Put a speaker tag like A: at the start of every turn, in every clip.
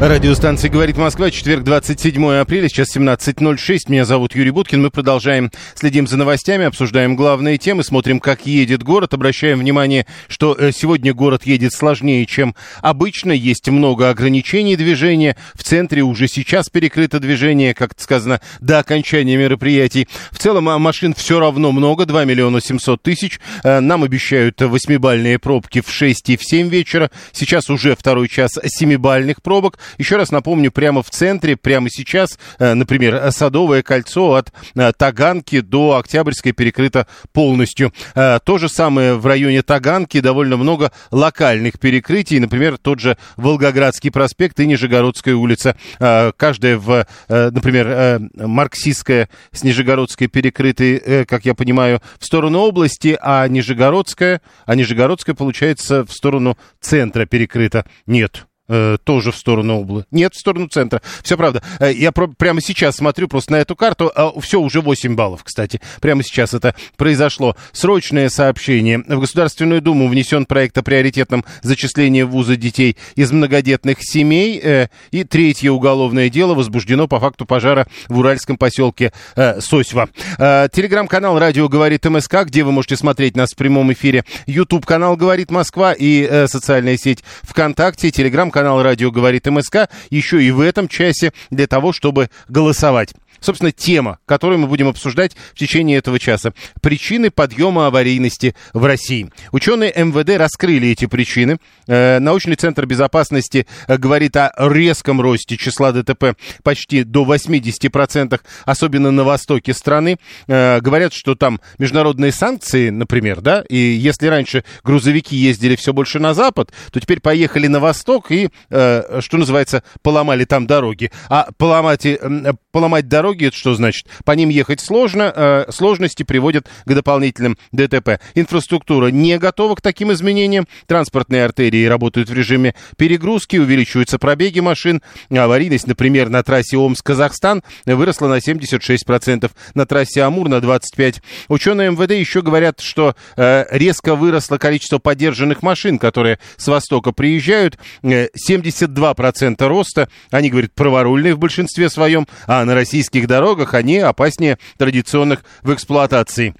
A: Радиостанция «Говорит Москва», четверг, 27 апреля, сейчас 17.06. Меня зовут Юрий Буткин. Мы продолжаем, следим за новостями, обсуждаем главные темы, смотрим, как едет город. Обращаем внимание, что э, сегодня город едет сложнее, чем обычно. Есть много ограничений движения. В центре уже сейчас перекрыто движение, как сказано, до окончания мероприятий. В целом а, машин все равно много, 2 миллиона 700 тысяч. Э, Нам обещают восьмибальные пробки в 6 и в 7 вечера. Сейчас уже второй час семибальных пробок. Еще раз напомню, прямо в центре, прямо сейчас, э, например, Садовое кольцо от э, Таганки до Октябрьской перекрыто полностью. Э, То же самое в районе Таганки, довольно много локальных перекрытий, например, тот же Волгоградский проспект и Нижегородская улица. Каждая в, например, Марксистская с Нижегородской перекрыты, как я понимаю, в сторону области, а Нижегородская, а Нижегородская, получается, в сторону центра перекрыта. Нет, э, тоже в сторону области. Нет, в сторону центра. Все правда. Э, Я про- прямо сейчас смотрю просто на эту карту. все, уже 8 баллов, кстати. Прямо сейчас это произошло. Срочное сообщение. В Государственную Думу внесен проект о приоритетном зачислении в вузы детей из многодетных семей. э, и третье уголовное дело возбуждено по факту пожара в уральском поселке Сосьва. Телеграм-канал «Радио говорит МСК», где вы можете смотреть нас в прямом эфире. Ютуб-канал «Говорит Москва» и социальная сеть ВКонтакте. Телеграм-канал «Радио говорит МСК» еще и в этом часе для того, чтобы голосовать. Собственно, тема, которую мы будем обсуждать в течение этого часа. Причины подъема аварийности в России. Ученые МВД раскрыли эти причины. Э, Научный центр безопасности э, говорит о резком росте числа ДТП почти до 80%, особенно на востоке страны. Э, Говорят, что там международные санкции, например, да, и если раньше грузовики ездили все больше на запад, то теперь поехали на восток и, что называется, поломали там дороги. А поломать, поломать дороги, это что значит? По ним ехать сложно, э, сложности приводят к дополнительным ДТП. Инфраструктура не готова к таким изменениям, транспортные артерии работают в режиме перегрузки, увеличиваются пробеги машин, аварийность, например, на трассе Омск-Казахстан выросла на 76%, на трассе Амур на 25%. Ученые МВД еще говорят, что э, резко выросло количество поддержанных машин, которые с востока приезжают, э, 72% роста, они говорят, праворульные в большинстве своем, а на российских дорогах они опаснее традиционных в эксплуатации.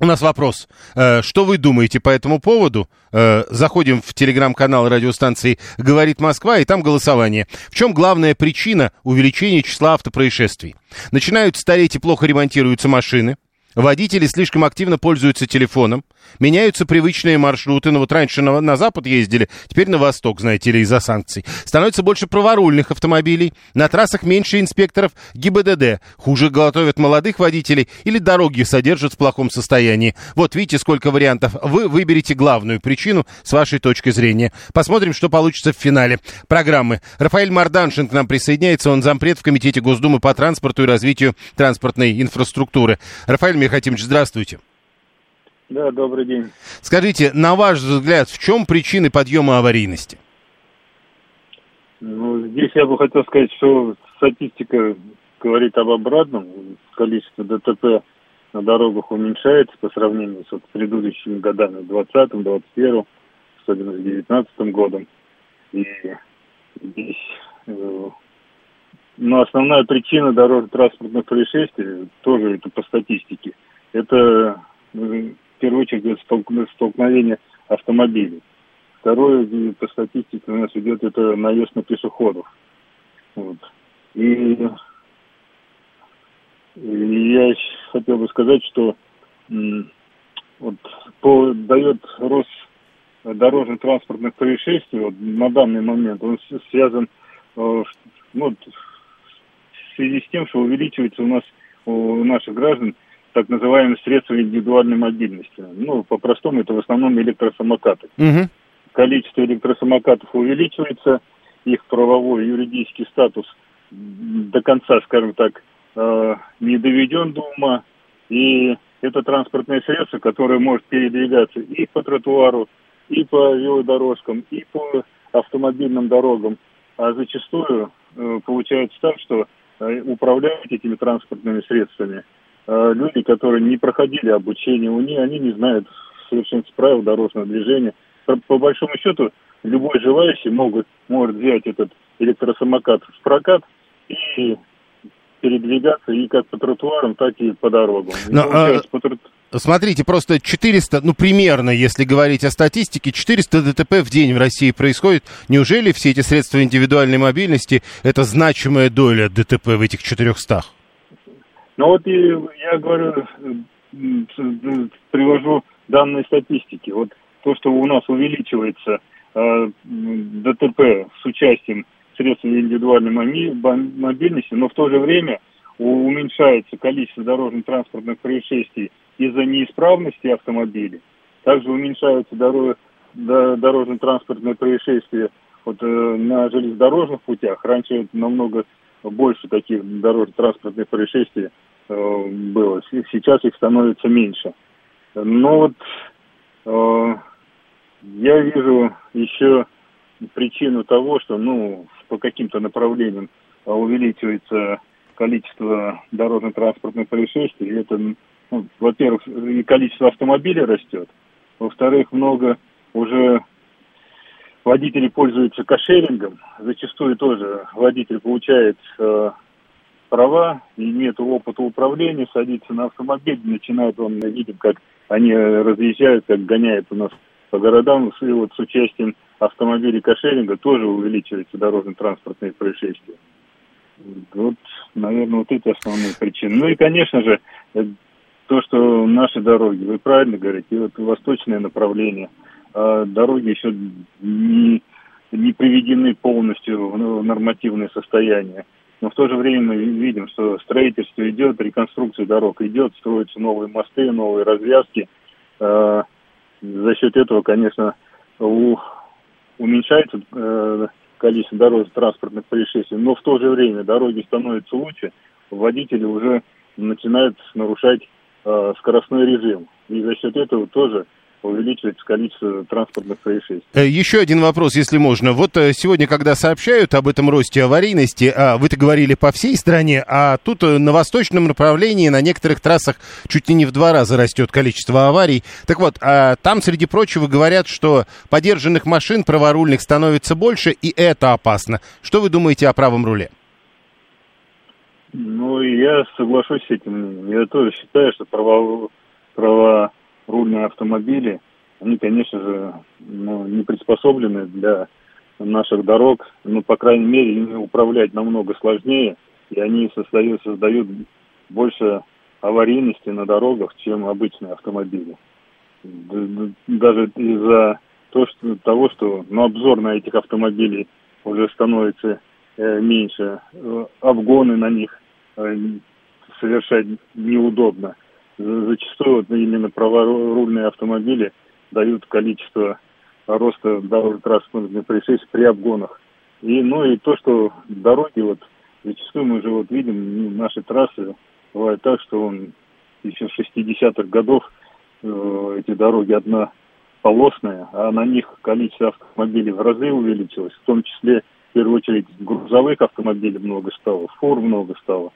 A: У нас вопрос. Э, Что вы думаете по этому поводу? Э, Заходим в телеграм-канал радиостанции «Говорит Москва», и там голосование. В чем главная причина увеличения числа автопроисшествий? Начинают стареть и плохо ремонтируются машины. Водители слишком активно пользуются телефоном. Меняются привычные маршруты. Ну вот раньше на, на запад ездили, теперь на восток, знаете ли, из-за санкций. Становится больше праворульных автомобилей. На трассах меньше инспекторов ГИБДД. Хуже готовят молодых водителей или дороги содержат в плохом состоянии. Вот видите, сколько вариантов. Вы выберите главную причину с вашей точки зрения. Посмотрим, что получится в финале программы. Рафаэль Марданшин к нам присоединяется. Он зампред в Комитете Госдумы по транспорту и развитию транспортной инфраструктуры. Рафаэль Михатимович, здравствуйте.
B: Да, добрый день.
A: Скажите, на ваш взгляд, в чем причины подъема аварийности?
B: Ну, здесь я бы хотел сказать, что статистика говорит об обратном. Количество ДТП на дорогах уменьшается по сравнению с вот предыдущими годами, 20 21 особенно с 19 годом. И здесь э, но основная причина дорожно-транспортных происшествий, тоже это по статистике, это э, в первую очередь столк- столкновение автомобилей. Второе, и по статистике у нас идет это наезд на пешеходов. Вот. И, и я хотел бы сказать, что вот по, дает рост дорожно-транспортных происшествий вот, на данный момент, он связан э, ну, в связи с тем, что увеличивается у нас у наших граждан так называемые средства индивидуальной мобильности. Ну, по-простому, это в основном электросамокаты. Угу. Количество электросамокатов увеличивается, их правовой юридический статус до конца, скажем так, э, не доведен до ума. И это транспортное средство, которое может передвигаться и по тротуару, и по велодорожкам, и по автомобильным дорогам. А зачастую э, получается так, что э, управлять этими транспортными средствами люди, которые не проходили обучение у них, они не знают совершенств правил дорожного движения. По, по большому счету, любой желающий могут, может взять этот электросамокат в прокат и передвигаться и как по тротуарам, так и по дорогам.
A: Но, а, по трот... Смотрите, просто 400, ну примерно, если говорить о статистике, 400 ДТП в день в России происходит. Неужели все эти средства индивидуальной мобильности это значимая доля ДТП в этих 400?
B: Ну вот и я говорю, привожу данные статистики. Вот то, что у нас увеличивается э, ДТП с участием средствами индивидуальной мобильности, но в то же время уменьшается количество дорожно-транспортных происшествий из-за неисправности автомобилей. Также уменьшаются дорог, дорожно-транспортные происшествия вот, э, на железнодорожных путях. Раньше намного больше таких дорожно-транспортных происшествий было. Сейчас их становится меньше. Но вот э, я вижу еще причину того, что ну, по каким-то направлениям а, увеличивается количество дорожно-транспортных происшествий. Это, ну, во-первых, и количество автомобилей растет. Во-вторых, много уже водители пользуются кошерингом. Зачастую тоже водитель получает э, права, и нет опыта управления, садится на автомобиль, начинает он, видим, как они разъезжают, как гоняют у нас по городам, и вот с участием автомобилей кошеринга тоже увеличиваются дорожно-транспортные происшествия. Вот, наверное, вот эти основные причины. Ну и, конечно же, э, то, что наши дороги, вы правильно говорите, вот восточное направление, а дороги еще не, не приведены полностью в нормативное состояние. Но в то же время мы видим, что строительство идет, реконструкция дорог идет, строятся новые мосты, новые развязки. А, за счет этого, конечно, уменьшается э, количество дорожно-транспортных происшествий, но в то же время дороги становятся лучше, водители уже начинают нарушать э, скоростной режим. И за счет этого тоже увеличивается количество транспортных происшествий. Э,
A: еще один вопрос, если можно. Вот э, сегодня, когда сообщают об этом росте аварийности, а вы-то говорили по всей стране, а тут э, на восточном направлении на некоторых трассах чуть ли не в два раза растет количество аварий. Так вот, а там, среди прочего, говорят, что подержанных машин праворульных становится больше, и это опасно. Что вы думаете о правом руле?
B: Ну, я соглашусь с этим. Я тоже считаю, что право, право рульные автомобили, они, конечно же, ну, не приспособлены для наших дорог. Ну, по крайней мере, ими управлять намного сложнее, и они создают, создают больше аварийности на дорогах, чем обычные автомобили. Даже из-за того, что ну, обзор на этих автомобилей уже становится э, меньше, э, обгоны на них э, совершать неудобно зачастую именно праворульные автомобили дают количество роста дорожно-транспортных происшествий при обгонах. И, ну и то, что дороги, вот зачастую мы же вот видим, ну, наши трассы бывает так, что он еще с 60-х годов э, эти дороги однополосные, а на них количество автомобилей в разы увеличилось, в том числе, в первую очередь, грузовых автомобилей много стало, фур много стало.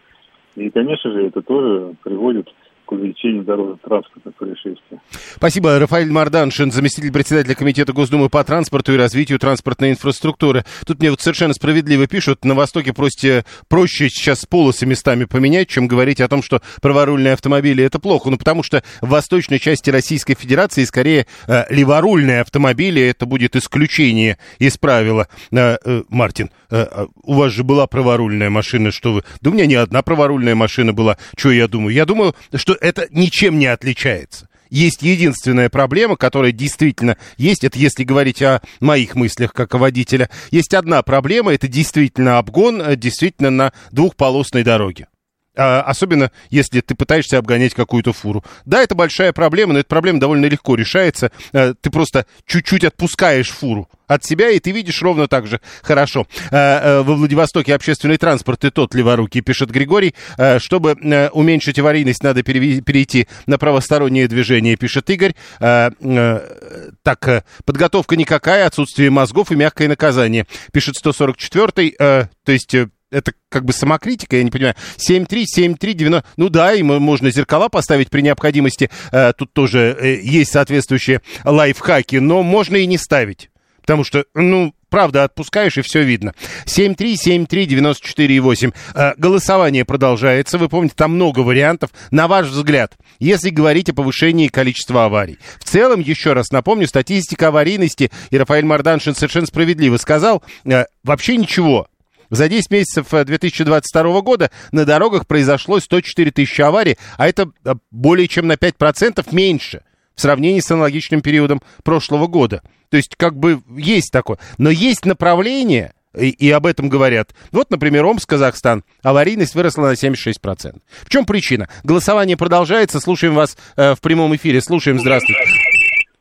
B: И, конечно же, это тоже приводит увеличению дорожно-транспортных происшествий.
A: Спасибо. Рафаэль Марданшин, заместитель председателя Комитета Госдумы по транспорту и развитию транспортной инфраструктуры. Тут мне вот совершенно справедливо пишут, на Востоке просто проще сейчас полосы местами поменять, чем говорить о том, что праворульные автомобили это плохо. Ну, потому что в восточной части Российской Федерации скорее э, леворульные автомобили, это будет исключение из правила. Э, э, Мартин, э, э у вас же была праворульная машина, что вы... Да у меня не одна праворульная машина была. Что я думаю? Я думаю, что это ничем не отличается. Есть единственная проблема, которая действительно есть, это если говорить о моих мыслях как водителя. Есть одна проблема, это действительно обгон, э, действительно на двухполосной дороге. А, особенно, если ты пытаешься обгонять какую-то фуру. Да, это большая проблема, но эта проблема довольно легко решается. А, ты просто чуть-чуть отпускаешь фуру от себя, и ты видишь ровно так же хорошо. А, во Владивостоке общественный транспорт и тот леворукий, пишет Григорий. Чтобы уменьшить аварийность, надо перейти на правостороннее движение, пишет Игорь. Так, подготовка никакая, отсутствие мозгов и мягкое наказание, пишет 144-й. То есть э, это как бы самокритика, я не понимаю. 7-3, 7-3, 90... Ну да, и можно зеркала поставить при необходимости. Э, тут тоже э, есть соответствующие лайфхаки, но можно и не ставить. Потому что, ну, правда, отпускаешь, и все видно. 7373948. Э, голосование продолжается. Вы помните, там много вариантов. На ваш взгляд, если говорить о повышении количества аварий. В целом, еще раз напомню, статистика аварийности, и Рафаэль Марданшин совершенно справедливо сказал, э, вообще ничего. За 10 месяцев 2022 э, года на дорогах произошло 104 тысячи аварий, а это э, более чем на 5% меньше в сравнении с аналогичным периодом прошлого года. То есть как бы есть такое. Но есть направление, и, и об этом говорят. Вот, например, Омск, Казахстан. Аварийность выросла на 76%. В чем причина? Голосование продолжается. Слушаем вас э, в прямом эфире. Слушаем. Здравствуйте.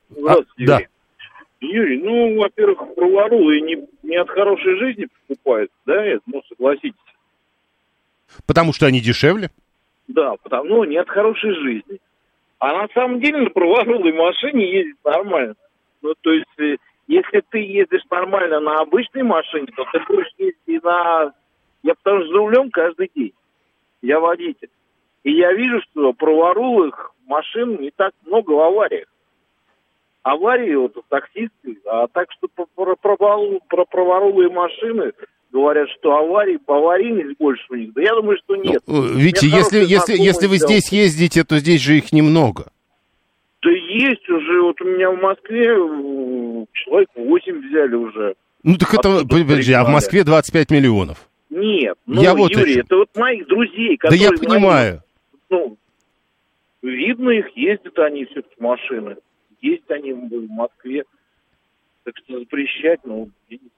C: Здравствуйте. А, да. Юрий, ну, во-первых, праворулы не, не от хорошей жизни покупают, да, это, ну, согласитесь.
A: Потому что они дешевле?
C: Да, потому, ну, не от хорошей жизни. А на самом деле на праворулой машине ездить нормально. Ну, то есть, э, если ты ездишь нормально на обычной машине, то ты будешь ездить на... Я потому что за рулем каждый день. Я водитель. И я вижу, что праворулых машин не так много в авариях аварии вот таксисты, а так что про, про, про, про праворулые машины говорят, что аварии, аварийность больше у них. Да я думаю, что нет.
A: Ну, видите, если, если, если вы здесь ездите, то здесь же их немного.
C: Да есть уже, вот у меня в Москве человек 8 взяли уже.
A: Ну так это, подожди, а в Москве 25 миллионов.
C: Нет, ну, я вот Юрий, это вот моих друзей,
A: которые... Да я понимаю.
C: ну, видно их, ездят они все-таки машины есть они в Москве. Так что запрещать, ну, я не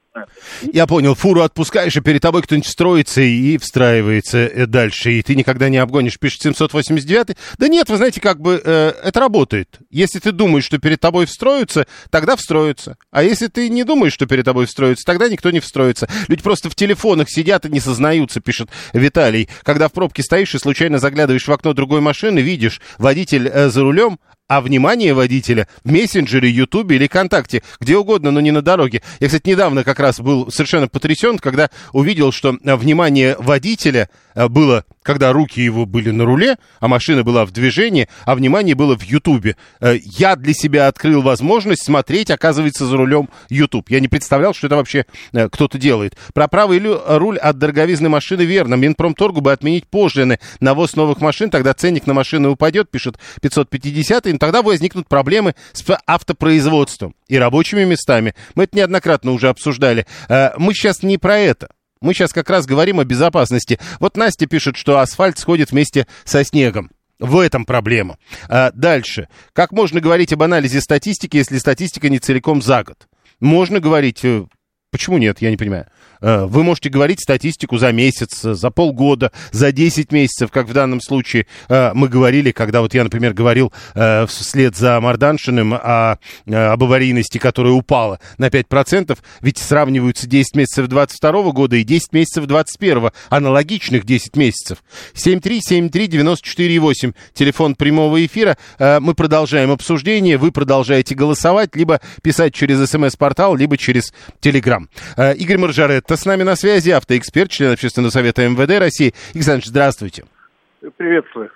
A: я понял, фуру отпускаешь, и перед тобой кто-нибудь строится и встраивается э, дальше, и ты никогда не обгонишь, пишет 789. Да нет, вы знаете, как бы э, это работает. Если ты думаешь, что перед тобой встроятся, тогда встроятся. А если ты не думаешь, что перед тобой встроятся, тогда никто не встроится. Люди просто в телефонах сидят и не сознаются, пишет Виталий. Когда в пробке стоишь и случайно заглядываешь в окно другой машины, видишь, водитель э, за рулем, а внимание водителя в мессенджере, ютубе или контакте, где угодно, но не на дороге. Я, кстати, недавно как раз был совершенно потрясен, когда увидел, что э, внимание водителя э, было, когда руки его были на руле, а машина была в движении, а внимание было в ютубе. Э, я для себя открыл возможность смотреть, оказывается, за рулем YouTube. Я не представлял, что это вообще кто-то делает. Про правый руль от дороговизны машины верно. Минпромторгу бы отменить пошлины на новых машин, тогда ценник на машины упадет, пишет 550 но тогда возникнут проблемы с автопроизводством и рабочими местами. Мы это неоднократно уже обсуждали. Э, мы сейчас не про это. Мы сейчас как раз говорим о безопасности. Вот Настя пишет, что асфальт сходит вместе со снегом. В этом проблема. А дальше. Как можно говорить об анализе статистики, если статистика не целиком за год? Можно говорить... Э, почему нет, я не понимаю. Э, вы можете говорить статистику за месяц, за полгода, за 10 месяцев, как в данном случае э, мы говорили, когда вот я, например, говорил э, вслед за Марданшиным о, об аварийности, которая упала на 5%, ведь сравниваются 10 месяцев 22 года и 10 месяцев 21 аналогичных 10 месяцев. 7373948, телефон прямого эфира. Мы продолжаем обсуждение, вы продолжаете голосовать, либо писать через смс-портал, либо через Телеграм. Игорь Маржарет, с нами на связи автоэксперт, член Общественного совета МВД России. Игорь здравствуйте.
B: Приветствую.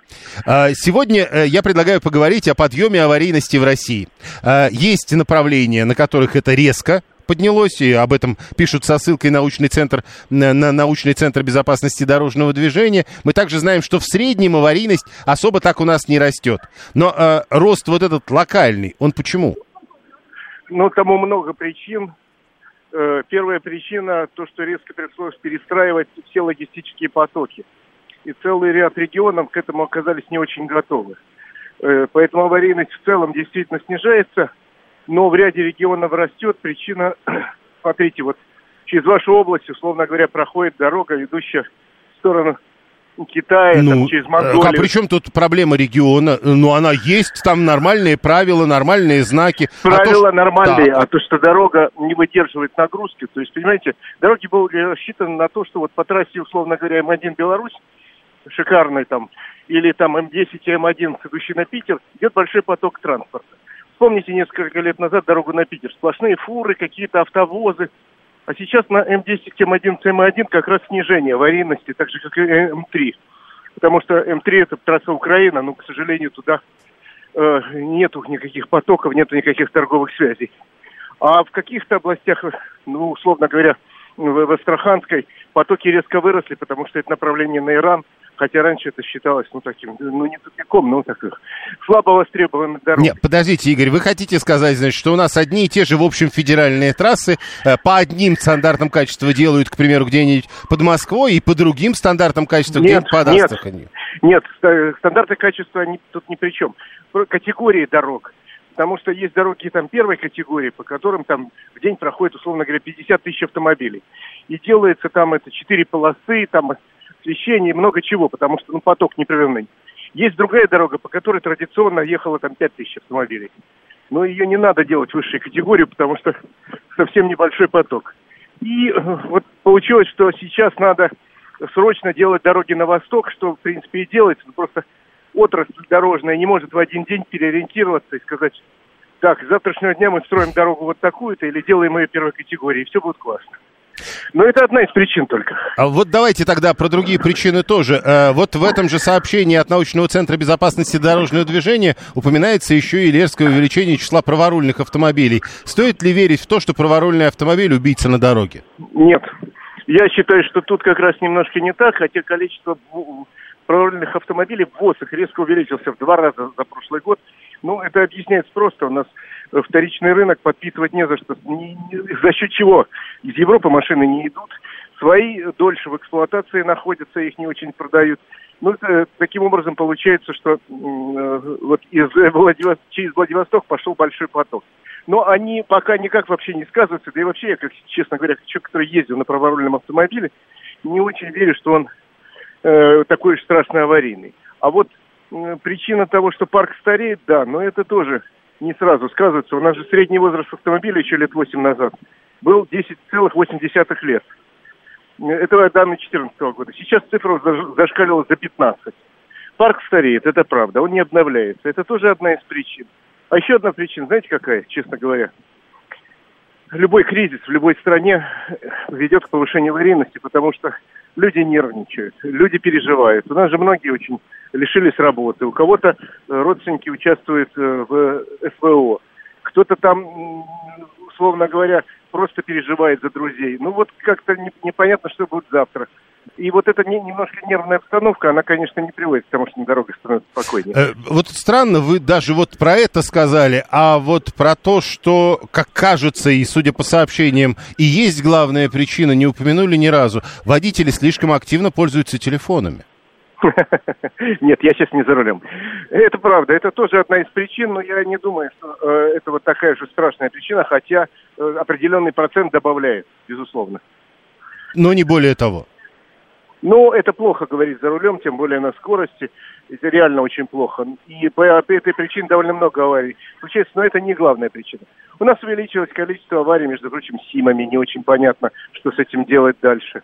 A: А, сегодня э, я предлагаю поговорить о подъеме аварийности в России. А, есть направления, на которых это резко поднялось, и об этом пишут со ссылкой научный центр, на научный центр безопасности дорожного движения. Мы также знаем, что в среднем аварийность особо так у нас не растет. Но э, рост вот этот локальный, он почему?
B: Ну, тому много причин. Э, первая причина то, что резко пришлось перестраивать все логистические потоки. И целый ряд регионов к этому оказались не очень готовы. Э, поэтому аварийность в целом действительно снижается, но в ряде регионов растет. Причина, смотрите, вот через вашу область, условно говоря, проходит дорога, ведущая в сторону
D: Китая,
A: ну,
D: там, через
A: а
D: Монголию.
A: при чем тут проблема региона? Ну, она есть, там нормальные правила, нормальные знаки.
D: Правила
A: а то,
D: нормальные,
A: Так.
D: а то, что дорога не выдерживает нагрузки, то есть, понимаете, дороги были рассчитаны на то, что вот по трассе, условно говоря, М1 Беларусь, шикарный там, или там М10 и М11, идущий на Питер, идет большой поток транспорта. Вспомните несколько лет назад дорогу на Питер. Сплошные фуры, какие-то автовозы. А сейчас на М10, М11, М1 как раз снижение аварийности, так же, как и М3. Потому что М3 это трасса Украина, но, к сожалению, туда э, нету никаких потоков, нету никаких торговых связей. А в каких-то областях, ну, условно говоря, в, в Астраханской потоки резко выросли, потому что это направление на Иран, хотя раньше это считалось, ну, таким, ну, не тупиком, но таких слабо востребованных дорог.
A: Нет, подождите, Игорь, вы хотите сказать, значит, что у нас одни и те же, в общем, федеральные трассы э, по одним стандартам качества делают, к примеру, где-нибудь под Москвой, и по другим стандартам качества
D: Нет,
A: где-нибудь под
D: нет.
A: Астраханью?
D: Нет, ста- стандарты качества они тут ни при чем. Категории дорог. Потому что есть дороги там первой категории, по которым там в день проходит, условно говоря, 50 тысяч автомобилей. И делается там это четыре полосы, там освещение и много чего, потому что ну, поток непрерывный. Есть другая дорога, по которой традиционно ехало там 5 тысяч автомобилей. Но ее не надо делать высшей категорию, потому что совсем небольшой поток. И э, вот получилось, что сейчас надо срочно делать дороги на восток, что, в принципе, и делается. Но просто отрасль дорожная не может в один день переориентироваться и сказать, так, с завтрашнего дня мы строим дорогу вот такую-то или делаем ее первой категории, и все будет классно. Но это одна из причин только.
A: А вот давайте тогда про другие причины тоже. Э, Вот в этом же сообщении от Научного центра безопасности дорожного движения упоминается еще и резкое увеличение числа праворульных автомобилей. Стоит ли верить в то, что праворульный автомобиль убийца на дороге?
D: Нет. Я считаю, что тут как раз немножко не так, хотя количество праворульных автомобилей в ВОЗах резко увеличился в два раза за прошлый год. Ну, это объясняется просто. У нас вторичный рынок подпитывать не за что. Не- не- за счет чего? Из Европы машины не идут. Свои дольше в эксплуатации находятся, их не очень продают. Ну, это, таким образом получается, что э, вот из э, Владивос- через Владивосток пошел большой поток. Но они пока никак вообще не сказываются. Да и вообще, я, как, честно говоря, как человек, который ездил на праворульном автомобиле, не очень верю, что он э, такой уж страшно аварийный. А вот э, причина того, что парк стареет, да, но это тоже не сразу сказывается. У нас же средний возраст автомобиля еще лет 8 назад был 10,8 лет. Это данные 2014 года. Сейчас цифра зашкалила за 15. Парк стареет, это правда, он не обновляется. Это тоже одна из причин. А еще одна причина, знаете какая, честно говоря? Любой кризис в любой стране ведет к повышению аварийности, потому что люди нервничают, люди переживают. У нас же многие очень лишились работы. У кого-то э, родственники участвуют э, в СВО. Кто-то там, условно говоря, просто переживает за друзей. Ну вот как-то не- непонятно, что будет завтра. И вот эта не- немножко нервная обстановка, она, конечно, не приводит к тому, что на дорогах становится спокойнее.
A: Э, Вот странно, вы даже вот про это сказали, а вот про то, что, как кажется, и судя по сообщениям, и есть главная причина, не упомянули ни разу. Водители слишком активно пользуются телефонами.
D: Нет, я сейчас не за рулем. Это правда, это тоже одна из причин, но я не думаю, что э, это вот такая же страшная причина, хотя э, определенный процент добавляет, безусловно.
A: Но не более того.
D: Но это плохо говорить за рулем, тем более на скорости. Это реально очень плохо. И по этой причине довольно много аварий случается, но это не главная причина. У нас увеличилось количество аварий, между прочим, СИМами. Не очень понятно, что с этим делать дальше.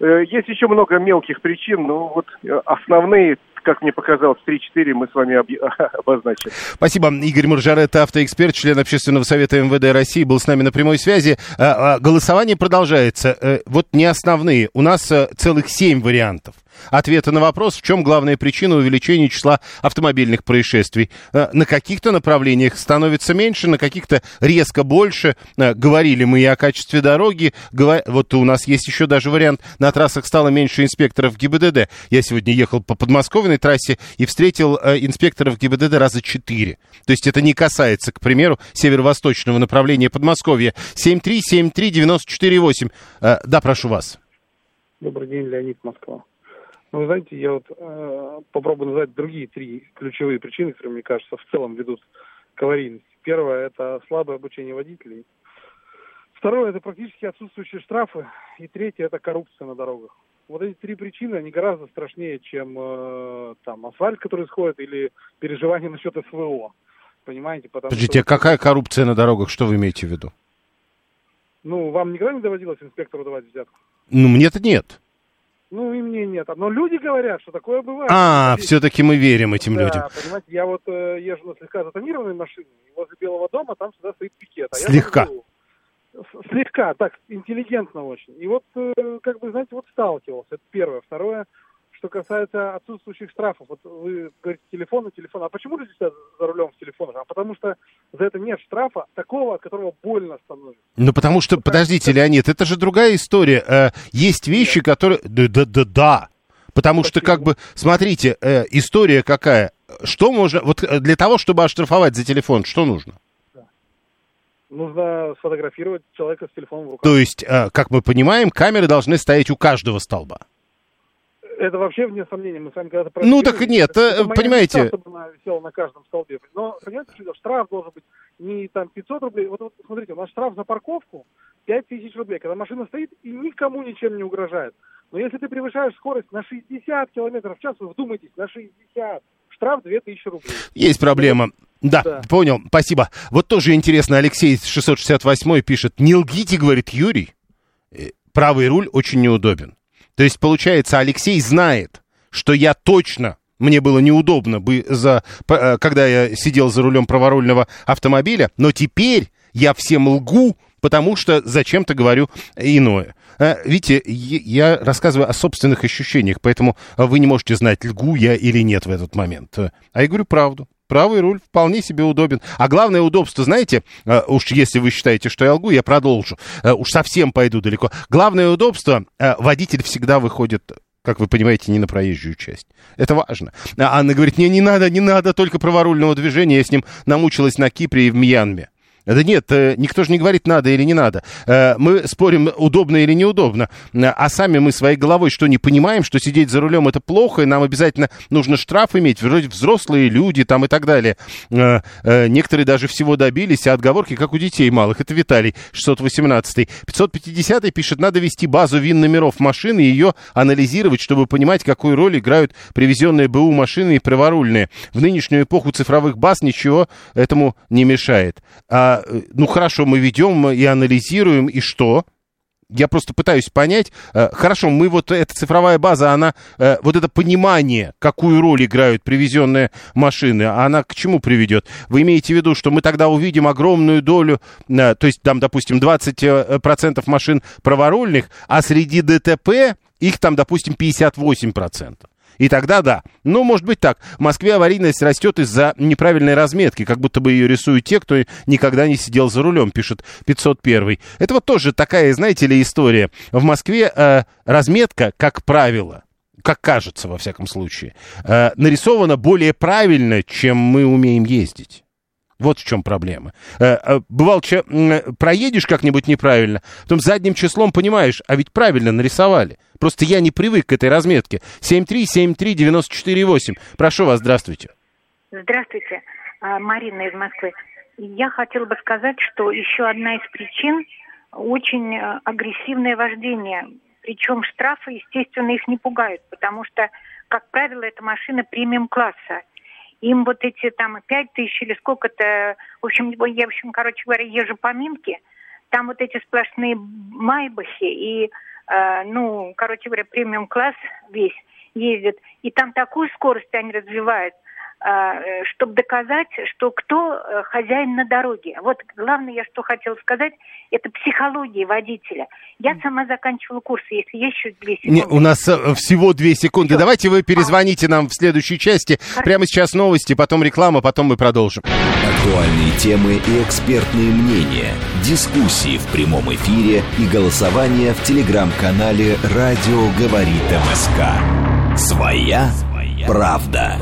D: Э, Есть еще много мелких причин, но вот э, основные, как мне показалось, 3-4 мы с вами обозначили.
A: Спасибо. Игорь Маржарет, автоэксперт, член Общественного совета МВД России, был с нами на прямой связи. А, а, Голосование продолжается. Э, Вот не основные. У нас целых семь вариантов. Ответы на вопрос, в чем главная причина увеличения числа автомобильных происшествий. Э, На каких-то направлениях становится меньше, на каких-то резко больше. Э, Говорили мы и о качестве дороги. Вот у нас есть еще даже вариант, на трассах стало меньше инспекторов ГИБДД. Я сегодня ехал по подмосковной трассе и встретил э, инспекторов ГИБДД раза четыре. То есть это не касается, к примеру, северо-восточного направления Подмосковья. 7373948. Э, Да, прошу вас.
E: Добрый день, Леонид Москва. Ну, вы знаете, я вот э, попробую назвать другие три ключевые причины, которые, мне кажется, в целом ведут к аварийности. Первое – это слабое обучение водителей. Второе – это практически отсутствующие штрафы. И третье – это коррупция на дорогах. Вот эти три причины, они гораздо страшнее, чем э, там асфальт, который сходит, или переживание насчет СВО. Понимаете? Потому
A: Подождите,
E: что,
A: а какая коррупция на дорогах? Что вы имеете в виду?
E: Ну, вам никогда не доводилось инспектору давать взятку?
A: Ну, мне-то нет.
E: Ну, и мне нет. Но люди говорят, что такое бывает.
A: А, все-таки мы верим этим
E: да,
A: людям.
E: понимаете, я вот э, езжу на слегка затонированной машине, и возле Белого дома там всегда стоит пикет. А я
A: Слегка.
E: С- Слегка, так, интеллигентно очень. И вот, э, как бы, знаете, вот сталкивался. Это первое. Второе, что касается отсутствующих штрафов. Вот вы говорите телефон и телефон. А почему люди сидят за рулем в телефонах? А потому что за это нет штрафа такого, от которого больно становится.
A: Ну, потому что, подождите, Леонид, это же другая история. Э, есть вещи, которые... Да, да, да, да. Потому что, как бы, смотрите, э, история какая. Что можно... Вот э, для того, чтобы оштрафовать за телефон, что нужно?
E: Нужно сфотографировать человека с телефоном в руках.
A: То есть, как мы понимаем, камеры должны стоять у каждого столба.
E: Это вообще вне сомнения. Мы с вами когда-то
A: Ну, так нет,
E: Это
A: э, понимаете-
E: мечта, чтобы она висела на каждом столбе. Но, понимаете, что штраф должен быть не там 500 рублей. Вот, вот смотрите, у нас штраф за парковку 5000 рублей, когда машина стоит и никому ничем не угрожает. Но если ты превышаешь скорость на 60 километров в час, вы вдумайтесь, на 60, штраф 2000 рублей.
A: Есть проблема. Да,
E: Да.
A: понял, спасибо. Вот тоже интересно, Алексей 668 пишет, не лгите, говорит Юрий, Э, правый руль очень неудобен. То есть, получается, Алексей знает, что я точно, мне было неудобно, бы за, э, когда я сидел за рулем праворульного автомобиля, но теперь я всем лгу, потому что зачем-то говорю иное. Э, Видите, я рассказываю о собственных ощущениях, поэтому вы не можете знать, лгу я или нет в этот момент. Э, А я говорю правду. Правый руль вполне себе удобен. А главное удобство, знаете, э, уж если вы считаете, что я лгу, я продолжу. Э, Уж совсем пойду далеко. Главное удобство, э, водитель всегда выходит как вы понимаете, не на проезжую часть. Это важно. А Анна говорит, не, не надо, не надо только праворульного движения. Я с ним намучилась на Кипре и в Мьянме. Да нет, э, никто же не говорит, надо или не надо. Э, Мы спорим, удобно или неудобно. Э, А сами мы своей головой что, не понимаем, что сидеть за рулем это плохо, и нам обязательно нужно штраф иметь, вроде взрослые люди там и так далее. Некоторые даже всего добились, а отговорки, как у детей малых. Это Виталий, 618 550 пишет, надо вести базу ВИН-номеров машины и ее анализировать, чтобы понимать, какую роль играют привезенные БУ машины и праворульные. В нынешнюю эпоху цифровых баз ничего этому не мешает. А, э, ну хорошо, мы ведем и анализируем, и что? Я просто пытаюсь понять. э, Хорошо, мы вот эта цифровая база, она э, вот это понимание, какую роль играют привезенные машины, она к чему приведет? Вы имеете в виду, что мы тогда увидим огромную долю, то есть там, допустим, 20% процентов машин праворульных, а среди ДТП их там, допустим, 58%. И тогда да. Ну, может быть так. В Москве аварийность растет из-за неправильной разметки, как будто бы ее рисуют те, кто никогда не сидел за рулем, пишет 501. Это вот тоже такая, знаете ли, история. В Москве э, разметка, как правило, как кажется, во всяком случае, э, нарисована более правильно, чем мы умеем ездить. Вот в чем проблема. Э, э, Бывал, че, м, проедешь как-нибудь неправильно, потом задним числом понимаешь, а ведь правильно нарисовали. Просто я не привык к этой разметке. 7373948. Прошу вас, здравствуйте.
F: Здравствуйте, А, Марина из Москвы. Я хотела бы сказать, что еще одна из причин очень э, агрессивное вождение. Причем штрафы, естественно, их не пугают, потому что, как правило, это машина премиум-класса. Им вот эти там пять тысяч или сколько-то, в общем, я, в общем, короче говоря, езжу по Минке, там вот эти сплошные майбахи и, э, ну, короче говоря, премиум-класс весь ездит. И там такую скорость они развивают, чтобы доказать, что кто э, хозяин на дороге. Вот главное, я что хотела сказать, это психология водителя. Я сама заканчивала курсы, если есть еще две секунды.
A: Не, у нас э, всего две секунды. Давайте вы перезвоните нам в следующей части. Прямо сейчас новости, потом реклама, потом мы продолжим.
G: Актуальные темы и экспертные мнения, дискуссии в прямом эфире и голосование в телеграм-канале «Радио говорит МСК». Своя правда.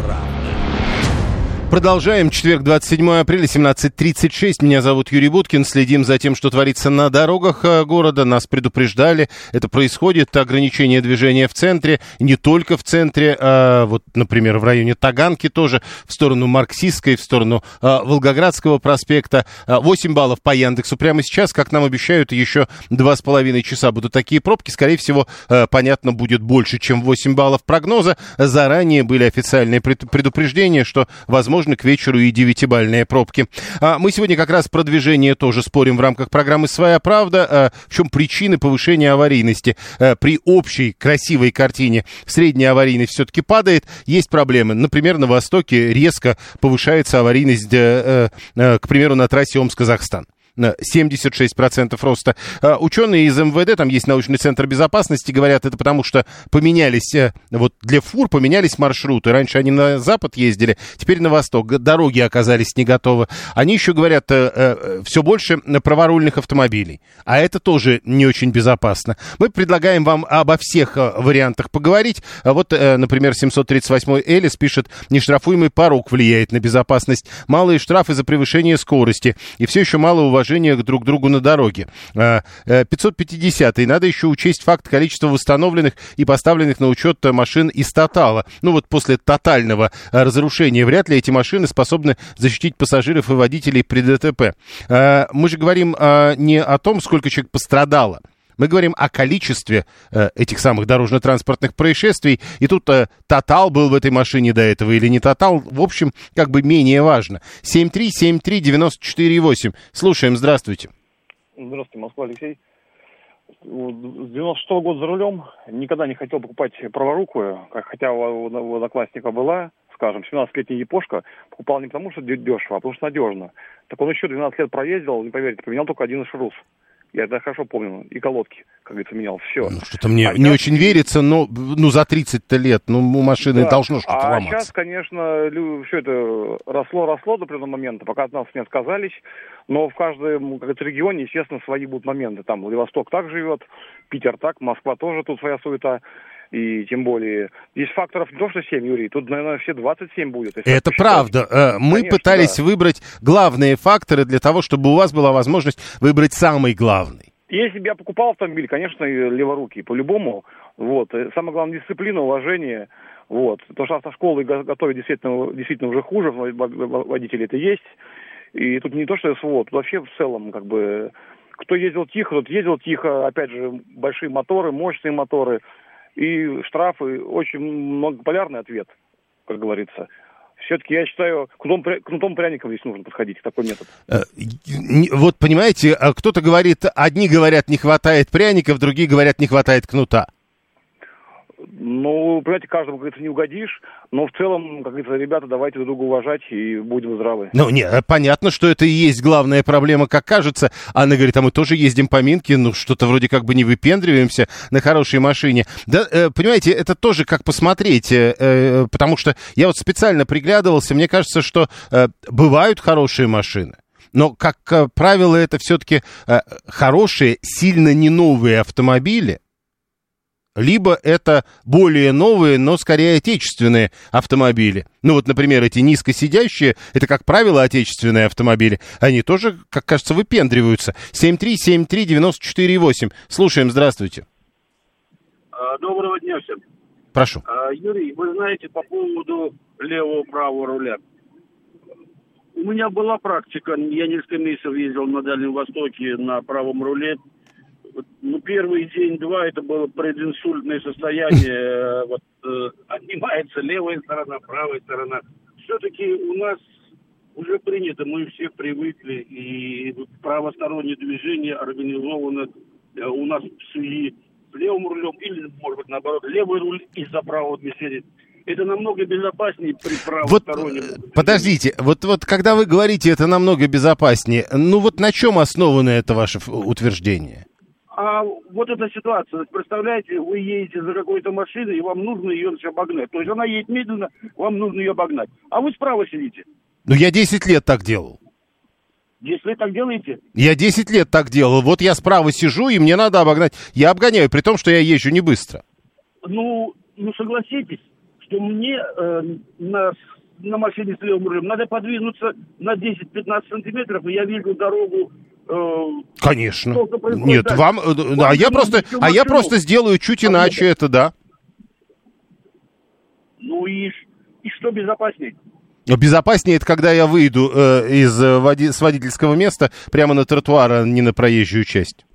A: Продолжаем. Четверг, 27 апреля, 17.36. Меня зовут Юрий Буткин. Следим за тем, что творится на дорогах э, города. Нас предупреждали. Это происходит. Ограничение движения в центре. Не только в центре. А вот, например, в районе Таганки тоже. В сторону Марксистской, в сторону а, Волгоградского проспекта. 8 баллов по Яндексу. Прямо сейчас, как нам обещают, еще 2,5 часа будут такие пробки. Скорее всего, понятно, будет больше, чем 8 баллов прогноза. Заранее были официальные предупреждения, что, возможно, возможно, к вечеру и девятибальные пробки. А мы сегодня как раз про движение тоже спорим в рамках программы «Своя правда». А в чем причины повышения аварийности? А при общей красивой картине средняя аварийность все-таки падает. Есть проблемы. Например, на Востоке резко повышается аварийность, э, э, к примеру, на трассе Омск-Казахстан. 76% роста. А, ученые из МВД, там есть научный центр безопасности, говорят, это потому что поменялись, э, вот для фур поменялись маршруты. Раньше они на запад ездили, теперь на восток. Дороги оказались не готовы. Они еще говорят, э, э, все больше праворульных автомобилей. А это тоже не очень безопасно. Мы предлагаем вам обо всех вариантах поговорить. Вот, например, 738 Элис пишет, нештрафуемый порог влияет на безопасность. Малые штрафы за превышение скорости. И все еще мало уважения уважение друг к другу на дороге. 550 -й. Надо еще учесть факт количества восстановленных и поставленных на учет машин из Тотала. Ну вот после тотального а, разрушения вряд ли эти машины способны защитить пассажиров и водителей при ДТП. Мы же говорим не о том, сколько человек пострадало. Мы говорим о количестве э, этих самых дорожно-транспортных происшествий. И тут э, Тотал был в этой машине до этого или не Тотал. В общем, как бы менее важно. 7373948. Слушаем, здравствуйте.
H: Здравствуйте, Москва, Алексей. С 96 -го года за рулем. Никогда не хотел покупать праворукую, хотя у, у одноклассника была, скажем, 17-летняя япошка. Покупал не потому, что дешево, а потому что надежно. Так он еще 12 лет проездил, не поверите, поменял только один шрус. Я это хорошо помню. И колодки, как говорится, менял. Все.
A: Ну, что-то мне а не сейчас... очень верится, но ну, за 30-то лет, ну, у машины да. должно что-то а ломаться.
H: А сейчас, конечно, все это росло-росло до определенного момента, пока от нас не отказались. Но в каждом как это, регионе, естественно, свои будут моменты. Там Владивосток так живет, Питер так, Москва тоже тут своя суета. И тем более, здесь факторов не то, что 7, Юрий, тут, наверное, все 27 будет.
A: Это правда. Э, мы Конечно, пытались да. выбрать главные факторы для того, чтобы у вас была возможность выбрать самый главный.
H: Если бы я покупал автомобиль, конечно, леворукий, по-любому. Вот. Самое главное, дисциплина, уважение. Вот. Потому что автошколы готовят действительно, действительно уже хуже, водители это есть. И тут не то, что СВО, тут вообще в целом, как бы, кто ездил тихо, тот ездил тихо, опять же, большие моторы, мощные моторы – и штрафы, очень многополярный ответ, как говорится. Все-таки я считаю, кнутом, кнутом пряником здесь нужно подходить, такой метод. Э,
A: вот понимаете, а кто-то говорит, одни говорят, не хватает пряников, другие говорят, не хватает кнута.
H: Ну, понимаете, каждому, как говорится, не угодишь, но в целом, как говорится, ребята, давайте друг друга уважать и будем здравы.
A: Ну, не, э, понятно, что это и есть главная проблема, как кажется. Анна говорит, а мы тоже ездим по Минке, ну, что-то вроде как бы не выпендриваемся на хорошей машине. Да, э, понимаете, это тоже как посмотреть, э, потому что я вот специально приглядывался, мне кажется, что бывают хорошие машины. Но, как правило, это все-таки хорошие, сильно не новые автомобили, либо это более новые, но скорее отечественные автомобили. Ну вот, например, эти низкосидящие, это, как правило, отечественные автомобили. Они тоже, как кажется, выпендриваются. 7373948. Слушаем, здравствуйте.
I: А, доброго дня всем.
A: Прошу.
I: А, Юрий, вы знаете, по поводу левого-правого руля. У меня была практика, я несколько месяцев ездил на Дальнем Востоке на правом руле ну, первый день-два это было прединсультное состояние. Э, вот, э, отнимается левая сторона, правая сторона. Все-таки у нас уже принято, мы все привыкли, и правостороннее движение организовано э, у нас в связи с левым рулем, или, может быть, наоборот, левый руль из-за правого движения. Это намного безопаснее при правостороннем.
A: Вот, подождите, вот, вот когда вы говорите, это намного безопаснее, ну вот на чем основано это ваше утверждение?
I: А вот эта ситуация, представляете, вы едете за какой-то машиной, и вам нужно ее обогнать. То есть она едет медленно, вам нужно ее обогнать. А вы справа сидите.
A: Ну, я 10 лет так делал.
I: 10 лет так делаете?
A: Я 10 лет так делал. Вот я справа сижу, и мне надо обогнать. Я обгоняю, при том, что я езжу не быстро.
I: Ну, ну согласитесь, что мне э, на на машине с левым рулем, надо подвинуться на 10-15 сантиметров, и я вижу дорогу
A: Конечно.
I: Сколько происходит
A: Нет,
I: дальше?
A: вам, э, а я просто, а я просто сделаю чуть
I: А
A: иначе это, да.
I: Ну и, и что безопаснее?
A: Но Безопаснее это когда я выйду э, из э, води- с водительского места прямо на тротуар, а не на проезжую часть.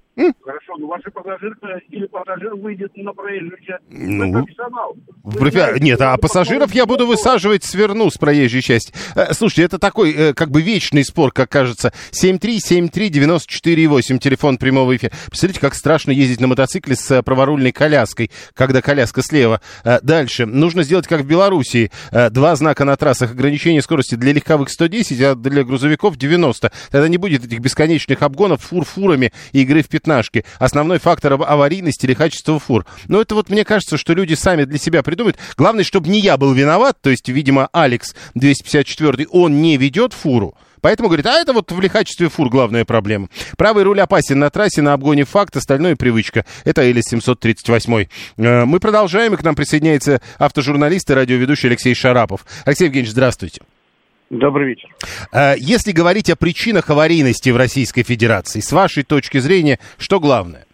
I: Хорошо, но ваши пассажир или пассажир выйдет на проезжую часть.
A: Ну,
I: профессионал.
A: Профи- Нет, а пассажиров я буду высаживать сверну с проезжей части. Э, Слушайте, это такой э, как бы вечный спор, как кажется. 7373948, телефон прямого эфира. Представляете, как страшно ездить на мотоцикле с э, праворульной коляской, когда коляска слева. Дальше. Нужно сделать, как в Белоруссии. Два знака на трассах. Ограничение скорости для легковых 110, а для грузовиков 90. Тогда не будет этих бесконечных обгонов фур фурами и игры в пятнашки. Основной фактор ав- аварийности или качества фур. Но это вот мне кажется, что люди сами для себя придумают. Главное, чтобы не я был виноват, то есть, видимо, Алекс 254, он не ведет фуру. Поэтому говорит, а это вот в лихачестве фур главная проблема. Правый руль опасен на трассе, на обгоне факт, остальное привычка. Это Элис 738. Э, Мы продолжаем, и к нам присоединяется автожурналист и радиоведущий Алексей Шарапов. Алексей Евгеньевич, здравствуйте.
J: Добрый вечер.
A: Э, Если говорить о причинах аварийности в Российской Федерации, с вашей точки зрения, что главное?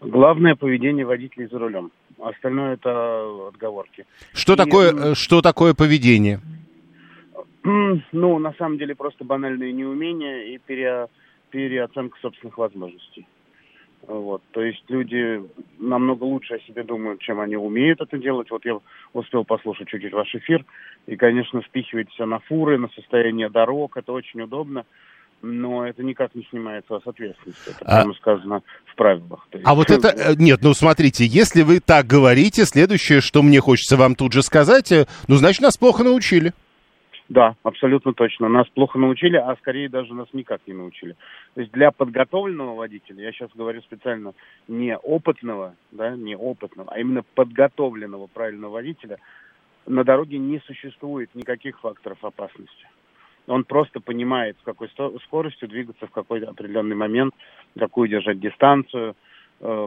J: Главное поведение водителей за рулем. Остальное это отговорки.
A: Что
J: И,
A: такое, э, что такое поведение?
J: Ну, на самом деле, просто банальные неумения и пере- переоценка собственных возможностей. Вот. То есть люди намного лучше о себе думают, чем они умеют это делать. Вот я успел послушать чуть-чуть ваш эфир, и, конечно, впихивать все на фуры, на состояние дорог, это очень удобно, но это никак не снимает с вас ответственности. Это
A: А-
J: прямо сказано в правилах. То есть-
A: А вот это, э, нет, ну смотрите, если вы так говорите, следующее, что мне хочется вам тут же сказать, э, ну, значит, нас плохо научили.
J: Да, абсолютно точно. Нас плохо научили, а скорее даже нас никак не научили. То есть для подготовленного водителя, я сейчас говорю специально не опытного, да, не опытного, а именно подготовленного правильного водителя, на дороге не существует никаких факторов опасности. Он просто понимает, с какой скоростью двигаться в какой определенный момент, какую держать дистанцию,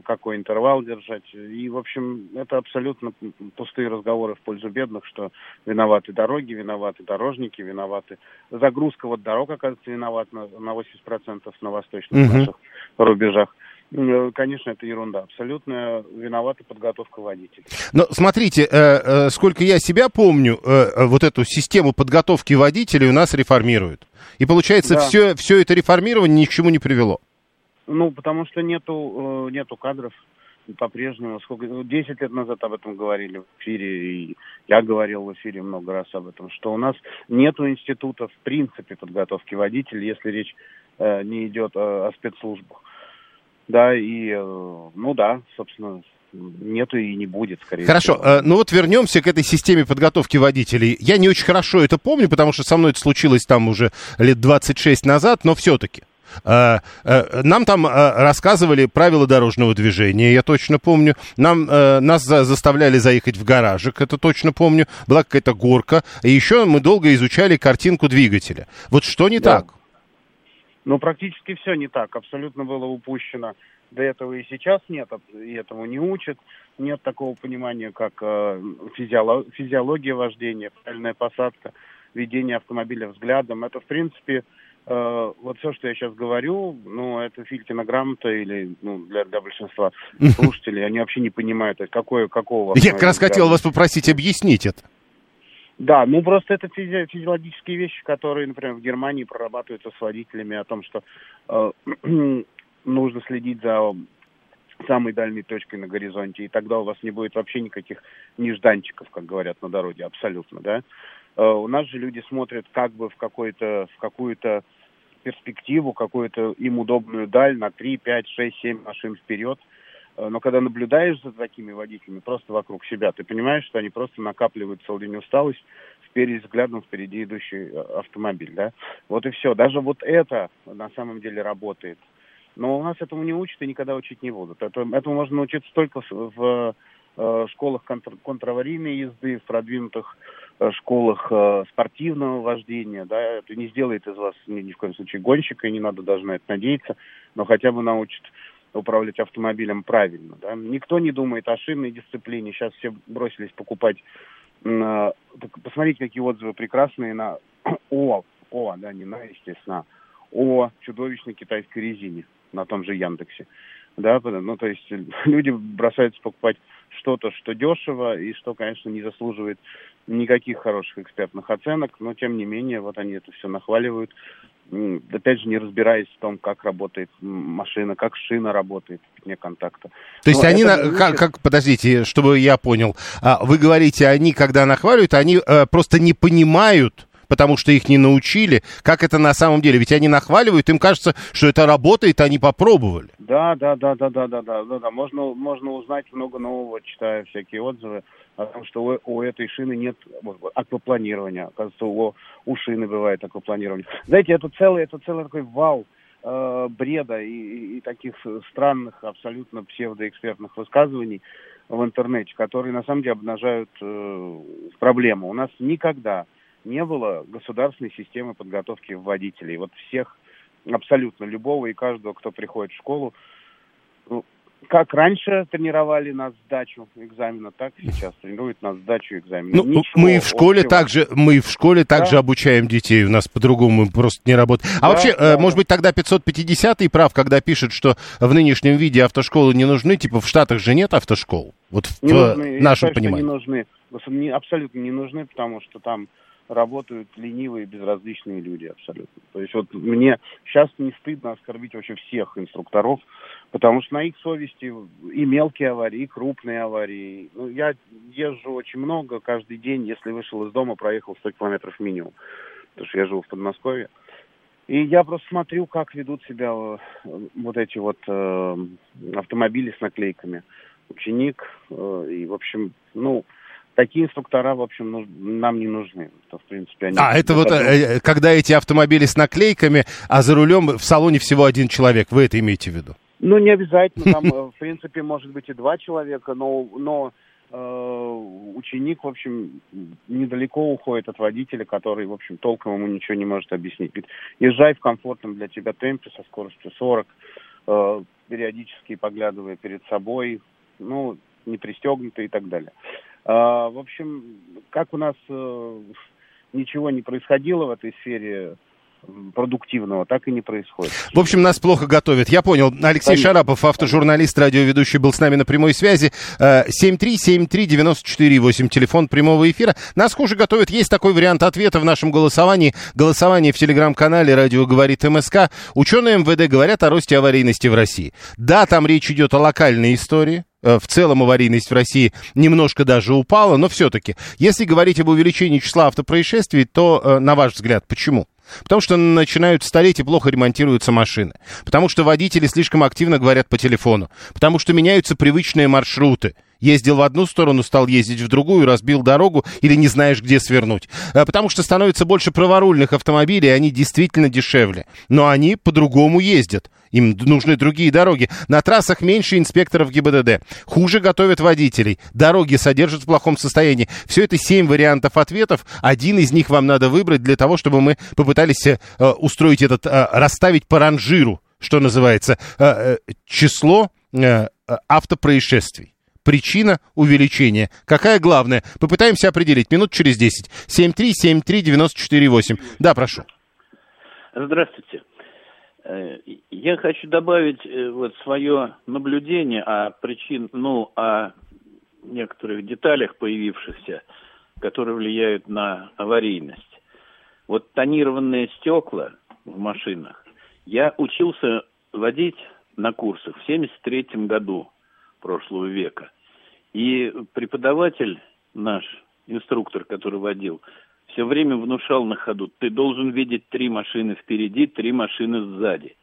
J: какой интервал держать. И, в общем, это абсолютно пустые разговоры в пользу бедных, что виноваты дороги, виноваты дорожники, виноваты... Загрузка вот дорог, оказывается, виноват на, на 80% на восточных
A: Мгм.
J: наших рубежах. Э, Конечно, это ерунда. Абсолютно виновата подготовка водителей.
A: Но смотрите, э, э, сколько я себя помню, э, э, вот эту систему подготовки водителей у нас реформируют. И получается,
J: Да.
A: все, все это реформирование ни к чему не привело.
J: Ну, потому что нету, э, нету кадров по-прежнему. Сколько, ну, 10 лет назад об этом говорили в эфире, и я говорил в эфире много раз об этом, что у нас нету института в принципе подготовки водителей, если речь э, не идет э, о спецслужбах. Да, и, э, ну да, собственно, нету и не будет, скорее
A: Хорошо,
J: всего.
A: э, ну вот вернемся к этой системе подготовки водителей. Я не очень хорошо это помню, потому что со мной это случилось там уже лет 26 назад, но все-таки. Э, э, Нам там э, рассказывали правила дорожного движения, я точно помню. Нам, нас за- заставляли заехать в гаражик, это точно помню. Была какая-то горка. И еще мы долго изучали картинку двигателя. Вот что не
J: Да.
A: так?
J: Ну, практически все не так. Абсолютно было упущено. До этого и сейчас нет, и этому не учат. Нет такого понимания, как физиоло- физиология вождения, правильная посадка, ведение автомобиля взглядом. Это, в принципе, э, вот все, что я сейчас говорю, ну, это Филькина грамота или, ну, для, для большинства слушателей, они вообще не понимают, какое, какого...
A: Я как раз хотел вас попросить объяснить это.
J: да, ну просто это физи- физиологические вещи, которые, например, в Германии прорабатываются с водителями о том, что э, нужно следить за самой дальней точкой на горизонте, и тогда у вас не будет вообще никаких нежданчиков, как говорят на дороге, абсолютно, да. Э, у нас же люди смотрят как бы в какой-то, в какую-то перспективу, какую-то им удобную даль на 3, 5, 6, 7 машин вперед. Э, Но когда наблюдаешь за такими водителями просто вокруг себя, ты понимаешь, что они просто накапливают целый день усталость, впереди взглядом впереди идущий э, автомобиль, да. Вот и все. Даже вот это на самом деле работает. Но у нас этому не учат и никогда учить не будут. Это, этому можно научиться только в, в, э, школах контр, контраварийной езды, в продвинутых школах э, спортивного вождения. Да, это не сделает из вас ни, в коем случае гонщика, и не надо даже на это надеяться, но хотя бы научит управлять автомобилем правильно. Да? Никто не думает о шинной дисциплине. Сейчас все бросились покупать так посмотрите, какие отзывы прекрасные на о, о, да, не на, естественно, о чудовищной китайской резине на том же Яндексе. Да, ну, то есть люди бросаются покупать что-то, что дешево и что, конечно, не заслуживает никаких хороших экспертных оценок, но, тем не менее, вот они это все нахваливают, опять же, не разбираясь в том, как работает машина, как шина работает вне контакта.
A: То есть Но они, на, как, как, подождите, чтобы я понял, а, вы говорите, они, когда нахваливают, они э, просто не понимают, потому что их не научили, как это на самом деле. Ведь они нахваливают, им кажется, что это работает, они попробовали.
J: Да, да, да, да, да, да, да, да, да. Можно, можно узнать много нового, читая всякие отзывы о том, что у, у этой шины нет аквапланирования. Оказывается, у, у шины бывает аквапланирование. Знаете, это целый, это целый такой вал э, бреда и, и, таких странных, абсолютно псевдоэкспертных высказываний в интернете, которые на самом деле обнажают э, проблему. У нас никогда не было государственной системы подготовки водителей. Вот всех, абсолютно любого и каждого, кто приходит в школу, ну, как раньше тренировали нас сдачу экзамена, так сейчас тренируют нас сдачу экзамена.
A: Ну, Ничего мы в школе общего. также, мы в школе также да. обучаем детей, у нас по-другому просто не работает. А да, вообще, э, да, может быть, тогда 550 прав, когда пишет, что в нынешнем виде автошколы не нужны, типа в Штатах же нет автошкол, вот в не нужны. нашем
J: Я
A: понимании.
J: не нужны, абсолютно не нужны, потому что там работают ленивые, безразличные люди абсолютно. То есть вот мне сейчас не стыдно оскорбить вообще всех инструкторов, потому что на их совести и мелкие аварии, и крупные аварии. Ну, я езжу очень много каждый день, если вышел из дома, проехал 100 километров минимум, потому что я живу в Подмосковье. И я просто смотрю, как ведут себя э, вот эти вот э, автомобили с наклейками. Ученик, э, и, в общем, ну, такие инструктора, в общем, нам не нужны. То, в принципе, они
A: а, это вот э, когда эти автомобили с наклейками, а за рулем в салоне всего один человек, вы это имеете в виду?
J: Ну, не обязательно, там, э, в принципе, может быть и два человека, но, но э, ученик, в общем, недалеко уходит от водителя, который, в общем, толком ему ничего не может объяснить. Езжай в комфортном для тебя темпе со скоростью 40, э, периодически поглядывая перед собой, ну, не пристегнутый и так далее. А, в общем, как у нас э, ничего не происходило в этой сфере продуктивного, так и не происходит.
A: В общем, нас плохо готовят. Я понял. Алексей Конечно. Шарапов, автожурналист, радиоведущий, был с нами на прямой связи. 7373948, э, телефон прямого эфира. Нас хуже готовят. Есть такой вариант ответа в нашем голосовании. Голосование в телеграм-канале «Радио говорит МСК». Ученые МВД говорят о росте аварийности в России. Да, там речь идет о локальной истории, в целом аварийность в России немножко даже упала, но все-таки, если говорить об увеличении числа автопроисшествий, то, э, на ваш взгляд, почему? Потому что начинают стареть и плохо ремонтируются машины. Потому что водители слишком активно говорят по телефону. Потому что меняются привычные маршруты. Ездил в одну сторону, стал ездить в другую, разбил дорогу или не знаешь, где свернуть. Э, потому что становится больше праворульных автомобилей, они действительно дешевле. Но они по-другому ездят. Им нужны другие дороги. На трассах меньше инспекторов ГИБДД. Хуже готовят водителей. Дороги содержат в плохом состоянии. Все это семь вариантов ответов. Один из них вам надо выбрать для того, чтобы мы попытались э, устроить этот, э, расставить по ранжиру, что называется, э, э, число э, автопроисшествий причина увеличения. Какая главная? Попытаемся определить. Минут через 10. 7373948. Да, прошу.
K: Здравствуйте. Э, я хочу добавить э, вот свое наблюдение о причин, ну, о некоторых деталях появившихся, которые влияют на аварийность. Вот тонированные стекла в машинах. Я учился водить на курсах в 73 году прошлого века. И преподаватель наш, инструктор, который водил, все время внушал на ходу, ты должен видеть три машины впереди, три машины сзади.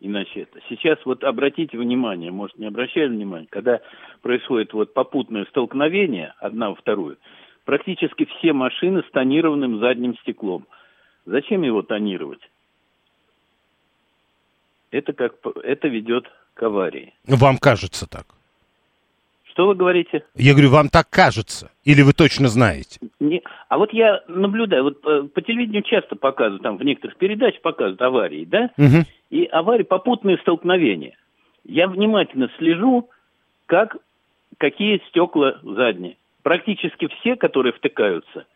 K: Иначе это. Сейчас вот обратите внимание, может не обращали внимания, когда происходит вот попутное столкновение, одна во вторую, практически все машины с тонированным задним стеклом. Зачем его тонировать? Это, как, это ведет к аварии.
A: Вам кажется так?
K: Что вы говорите?
A: Я говорю, вам так кажется? Или вы точно знаете?
K: Не, а вот я наблюдаю, вот по, э, по телевидению часто показывают, там в некоторых передачах показывают аварии, да? Угу. И аварии, попутные столкновения. Я внимательно слежу, как, какие стекла задние. практически все, которые втыкаются,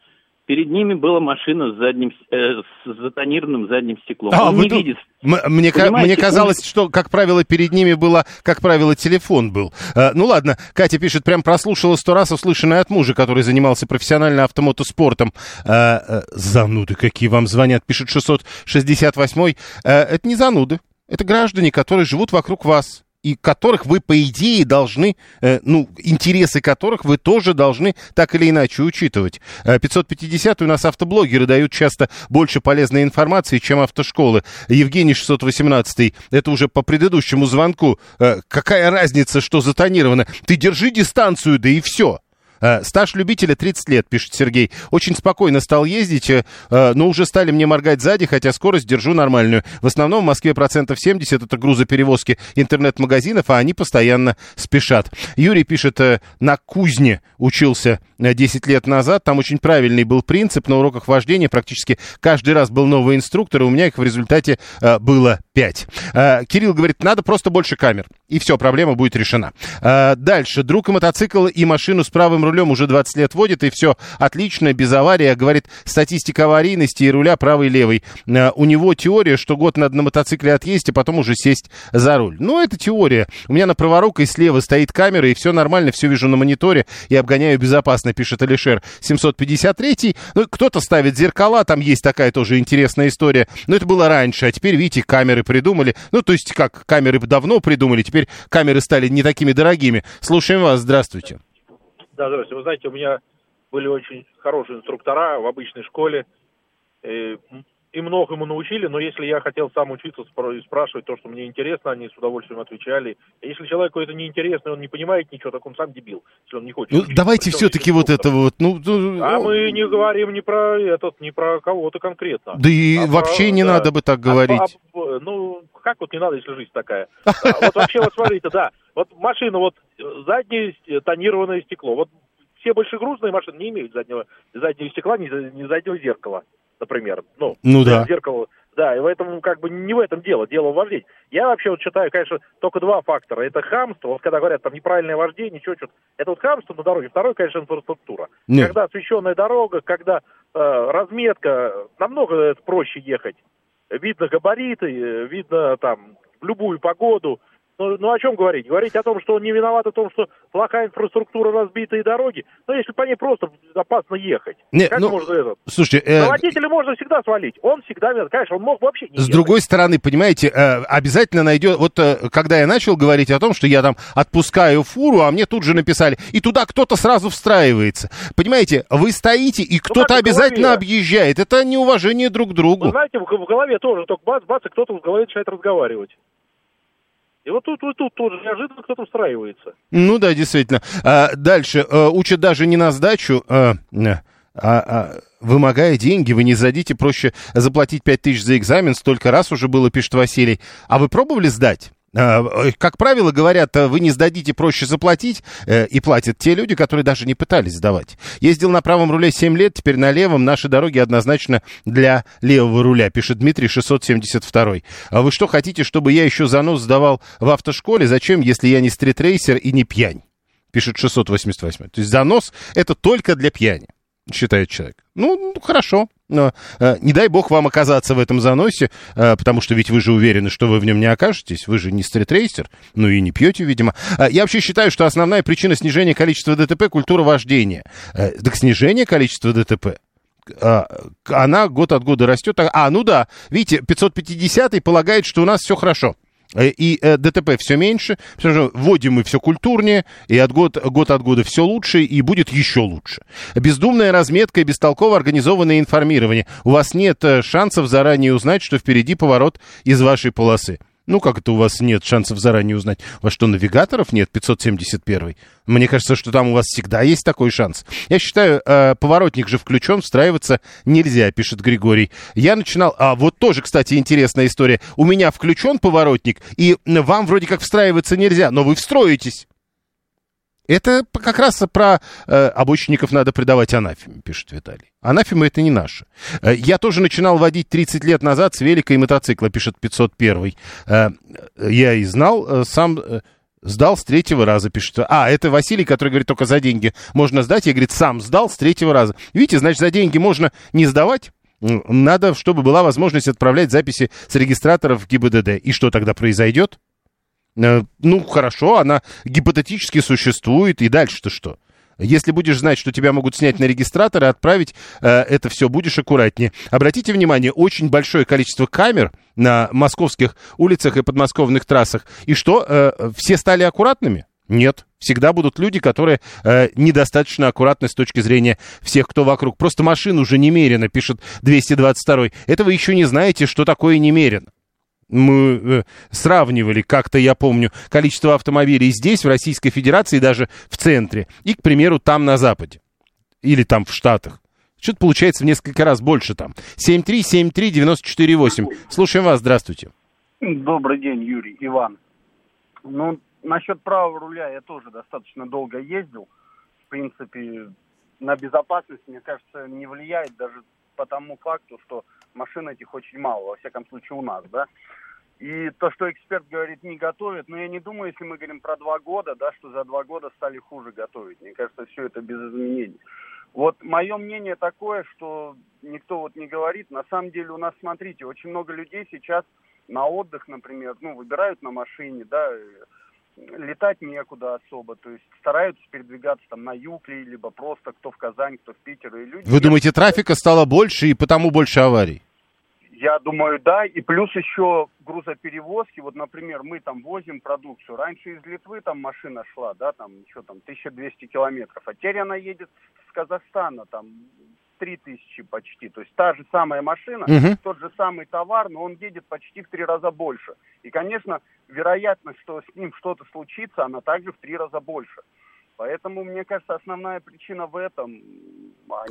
K: перед ними была машина с задним, э, с затонированным задним стеклом.
A: А,
K: Он не
A: ду-
K: видит.
A: Мне,
K: Понимаете,
A: мне казалось, что, как правило, перед ними было, как правило, телефон был. Э, ну ладно, Катя пишет, прям прослушала сто раз услышанное от мужа, который занимался профессионально автомотоспортом. Э, э, зануды какие вам звонят, пишет 668-й. Э, это не зануды, это граждане, которые живут вокруг вас и которых вы, по идее, должны, э, ну, интересы которых вы тоже должны так или иначе учитывать. Э, 550 у нас автоблогеры дают часто больше полезной информации, чем автошколы. Евгений 618, это уже по предыдущему звонку. Э, какая разница, что затонировано? Ты держи дистанцию, да и все. Э, Стаж любителя 30 лет, пишет Сергей. Очень спокойно стал ездить, э, э, но уже стали мне моргать сзади, хотя скорость держу нормальную. В основном в Москве процентов 70 это грузоперевозки интернет-магазинов, а они постоянно спешат. Юрий пишет, на кузне учился э, 10 лет назад. Там очень правильный был принцип. На уроках вождения практически каждый раз был новый инструктор, и у меня их в результате было 5. Э, Кирилл говорит, надо просто больше камер. И все, проблема будет решена. Э, Дальше. Друг мотоцикл, и машину с правым рулем уже 20 лет водит, и все отлично, без аварии. Говорит, статистика аварийности и руля правый-левый. Э, У него теория, что год надо на мотоцикле отъездить, а потом уже сесть за руль. Ну, это теория. У меня на праворукой слева стоит камера, и все нормально, все вижу на мониторе, и обгоняю безопасно, пишет Алишер. 753 Ну, кто-то ставит зеркала, там есть такая тоже интересная история. Но это было раньше, а теперь, видите, камеры придумали. Ну, то есть, как камеры давно придумали, теперь камеры стали не такими дорогими. Слушаем вас, здравствуйте.
L: Да, здравствуйте. Вы знаете, у меня были очень хорошие инструктора в обычной школе. И многому научили, но если я хотел сам учиться и спрашивать то, что мне интересно, они с удовольствием отвечали. Если человеку это неинтересно, он не понимает ничего, так он сам дебил, если он не хочет.
A: Ну,
L: учиться.
A: давайте все-таки вот это вот, ну, ну,
L: А мы не говорим ни про этот, ни про кого-то конкретно.
A: да и
L: А
A: вообще
L: про-
A: не
L: да.
A: надо бы так
L: А-
A: говорить.
L: а- ну, как вот не надо, если жизнь такая? А, Вот вообще, вот смотрите, да, вот машина, вот э, заднее тонированное стекло. Вот все большегрузные машины не имеют заднего, заднего стекла, ни, ни заднего зеркала, например. Ну,
A: Ну да.
L: Зеркало, да, и в этом как бы не в этом дело, дело в вождении. Я вообще вот считаю, конечно, только два фактора. Это хамство, вот когда говорят там неправильное вождение, что что это вот хамство на дороге. Второй, конечно, инфраструктура.
A: Нет.
L: Когда освещенная дорога, когда э, разметка, намного проще ехать. Видно габариты, э, видно там любую погоду. Ну, ну о чем говорить? Говорить о том, что он не виноват в том, что плохая инфраструктура, разбитые дороги. Ну, если по ней просто опасно ехать.
A: Не,
L: как
A: ну,
L: можно это?
A: Слушайте, э,
L: На водителя можно всегда свалить. Он всегда виноват. Конечно, он мог вообще не
A: С
L: ехать.
A: другой стороны, понимаете, э, обязательно найдет... Вот э, когда я начал говорить о том, что я там отпускаю фуру, а мне тут же написали, и туда кто-то сразу встраивается. Понимаете, вы стоите, и кто-то
L: Ну, как в
A: обязательно объезжает. Это неуважение друг к другу.
L: Вы знаете, в, в голове тоже только бац-бац, и кто-то в голове начинает разговаривать. И вот тут, вот тут тоже неожиданно кто-то встраивается.
A: Ну да, действительно. А, дальше. Э, учат даже не на сдачу, э, а, а, вымогая деньги, вы не сдадите, проще заплатить 5 тысяч за экзамен, столько раз уже было, пишет Василий. А вы пробовали сдать? Э, э, Как правило, говорят, э, вы не сдадите, проще заплатить, и платят те люди, которые даже не пытались сдавать. Ездил на правом руле 7 лет, теперь на левом. Наши дороги однозначно для левого руля, пишет Дмитрий 672. А вы что хотите, чтобы я еще занос сдавал в автошколе? Зачем, если я не стритрейсер и не пьянь? Пишет 688. То есть занос это только для пьяни, считает человек. Ну, ну, хорошо. Но, э, не дай бог вам оказаться в этом заносе, э, потому что ведь вы же уверены, что вы в нем не окажетесь. Вы же не стритрейсер, ну и не пьете, видимо. Э, я вообще считаю, что основная причина снижения количества ДТП – культура вождения. Так снижение количества ДТП а, она год от года растет. А, ну да, видите, 550 полагает, что у нас все хорошо. Э, И э, ДТП все меньше, потому что вводим мы все культурнее, и от год, год от года все лучше, и будет еще лучше. Бездумная разметка и бестолково организованное информирование. У вас нет э, шансов заранее узнать, что впереди поворот из вашей полосы. Ну, как это у вас нет шансов заранее узнать? Вас что, навигаторов нет, 571 Мне кажется, что там у вас всегда есть такой шанс. Я считаю, э, поворотник же включен, встраиваться нельзя, пишет Григорий. Я начинал... А, вот тоже, кстати, интересная история. У меня включен поворотник, и вам вроде как встраиваться нельзя, но вы встроитесь. Это как раз про э, обочинников надо придавать анафеме, пишет Виталий. Анафема это не наше. Э, я тоже начинал водить 30 лет назад с велика и мотоцикла, пишет 501. Э, я и знал э, сам... Сдал с третьего раза, пишет. А, это Василий, который говорит, только за деньги можно сдать. Я, говорит, сам сдал с третьего раза. Видите, значит, за деньги можно не сдавать. Надо, чтобы была возможность отправлять записи с регистраторов в ГИБДД. И что тогда произойдет? Ну, хорошо, она гипотетически существует. И дальше-то что? Если будешь знать, что тебя могут снять на регистратор и отправить, э, это все будешь аккуратнее. Обратите внимание, очень большое количество камер на московских улицах и подмосковных трассах. И что, э, все стали аккуратными? Нет. Всегда будут люди, которые э, недостаточно аккуратны с точки зрения всех, кто вокруг. Просто машин уже немерено, пишет 222. Это вы еще не знаете, что такое немерено мы э, сравнивали, как-то я помню, количество автомобилей здесь, в Российской Федерации, даже в центре, и, к примеру, там на Западе. Или там в Штатах. Что-то получается в несколько раз больше там. 7373948. Слушаем вас, здравствуйте.
J: Добрый день, Юрий, Иван. Ну, насчет правого руля я тоже достаточно долго ездил. В принципе, на безопасность, мне кажется, не влияет даже по тому факту, что машин этих очень мало, во всяком случае у нас, да. И то, что эксперт говорит, не готовит, но я не думаю, если мы говорим про два года, да, что за два года стали хуже готовить. Мне кажется, все это без изменений. Вот мое мнение такое, что никто вот не говорит. На самом деле у нас, смотрите, очень много людей сейчас на отдых, например, ну, выбирают на машине, да, летать некуда особо, то есть стараются передвигаться там на юг, либо просто кто в Казань, кто в Питер. И люди
A: Вы думаете, трафика стало больше и потому больше аварий?
J: Я думаю, да. И плюс еще грузоперевозки. Вот, например, мы там возим продукцию. Раньше из Литвы там машина шла, да, там, что там, 1200 километров. А теперь она едет с Казахстана, там, 3000 почти. То есть та же самая машина, угу. тот же самый товар, но он едет почти в три раза больше. И, конечно, вероятность, что с ним что-то случится, она также в три раза больше. Поэтому, мне кажется, основная причина в этом.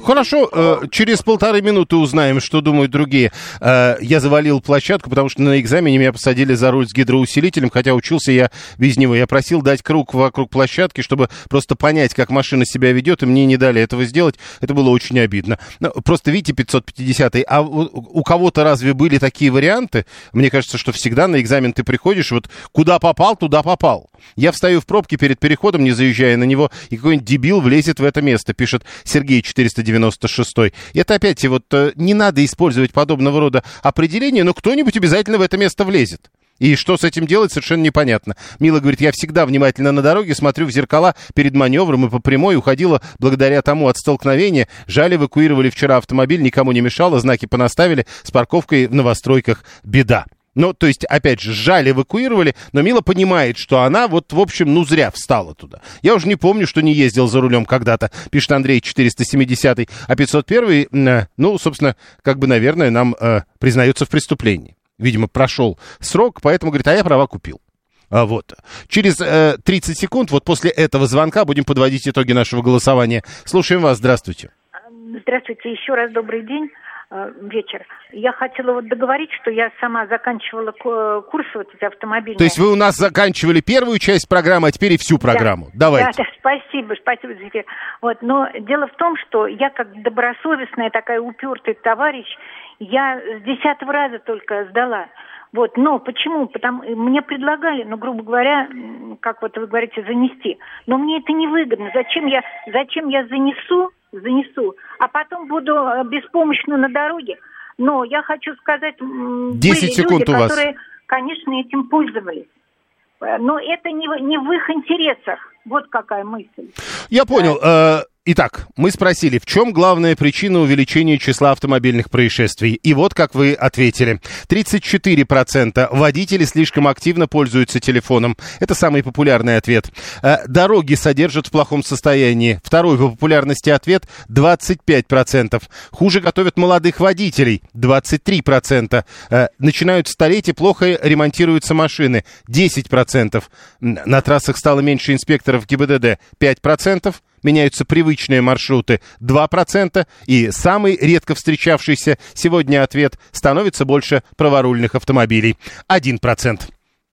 A: Хорошо, э, через полторы минуты узнаем, что думают другие. Э, я завалил площадку, потому что на экзамене меня посадили за руль с гидроусилителем, хотя учился я без него. Я просил дать круг вокруг площадки, чтобы просто понять, как машина себя ведет, и мне не дали этого сделать. Это было очень обидно. Но ну, просто видите 550 а у, у кого-то разве были такие варианты? Мне кажется, что всегда на экзамен ты приходишь, вот куда попал, туда попал. Я встаю в пробке перед переходом, не заезжая на него, него, и какой-нибудь дебил влезет в это место, пишет Сергей 496. Это опять вот э, не надо использовать подобного рода определения, но кто-нибудь обязательно в это место влезет. И что с этим делать, совершенно непонятно. Мила говорит, я всегда внимательно на дороге, смотрю в зеркала перед маневром и по прямой уходила благодаря тому от столкновения. Жаль, эвакуировали вчера автомобиль, никому не мешало, знаки понаставили, с парковкой в новостройках беда. Ну, то есть, опять же, жаль, эвакуировали, но Мила понимает, что она вот, в общем, ну, зря встала туда. Я уже не помню, что не ездил за рулем когда-то, пишет Андрей 470 а 501 э, ну, собственно, как бы, наверное, нам э, признается в преступлении. Видимо, прошел срок, поэтому говорит, а я права купил. А вот. Через э, 30 секунд, вот после этого звонка, будем подводить итоги нашего голосования. Слушаем вас, здравствуйте.
F: Здравствуйте, еще раз добрый день. Э, вечер. Я хотела вот договорить, что я сама заканчивала курсы вот эти автомобильные.
A: То есть вы у нас заканчивали первую часть программы, а теперь и всю программу. Да, Давайте.
F: Да, да, спасибо, спасибо за эфир. Вот, но дело в том, что я как добросовестная такая упертый товарищ, я с десятого раза только сдала. Вот, но почему? Потому мне предлагали, ну, грубо говоря, как вот вы говорите, занести. Но мне это невыгодно. Зачем я, зачем я занесу занесу, а потом буду э, беспомощно на дороге. Но я хочу сказать, 10
A: были секунд
F: люди,
A: у вас.
F: которые, конечно, этим пользовались. Э, но это не, не в их интересах. Вот какая мысль.
A: Я понял. Да. Итак, мы спросили, в чем главная причина увеличения числа автомобильных происшествий? И вот как вы ответили. 34% водители слишком активно пользуются телефоном. Это самый популярный ответ. Э, дороги содержат в плохом состоянии. Второй по популярности ответ 25%. Хуже готовят молодых водителей. 23%. Э, начинают стареть и плохо ремонтируются машины. 10%. На трассах стало меньше инспекторов ГИБДД. 5% меняются привычные маршруты 2%, и самый редко встречавшийся сегодня ответ становится больше праворульных автомобилей 1%.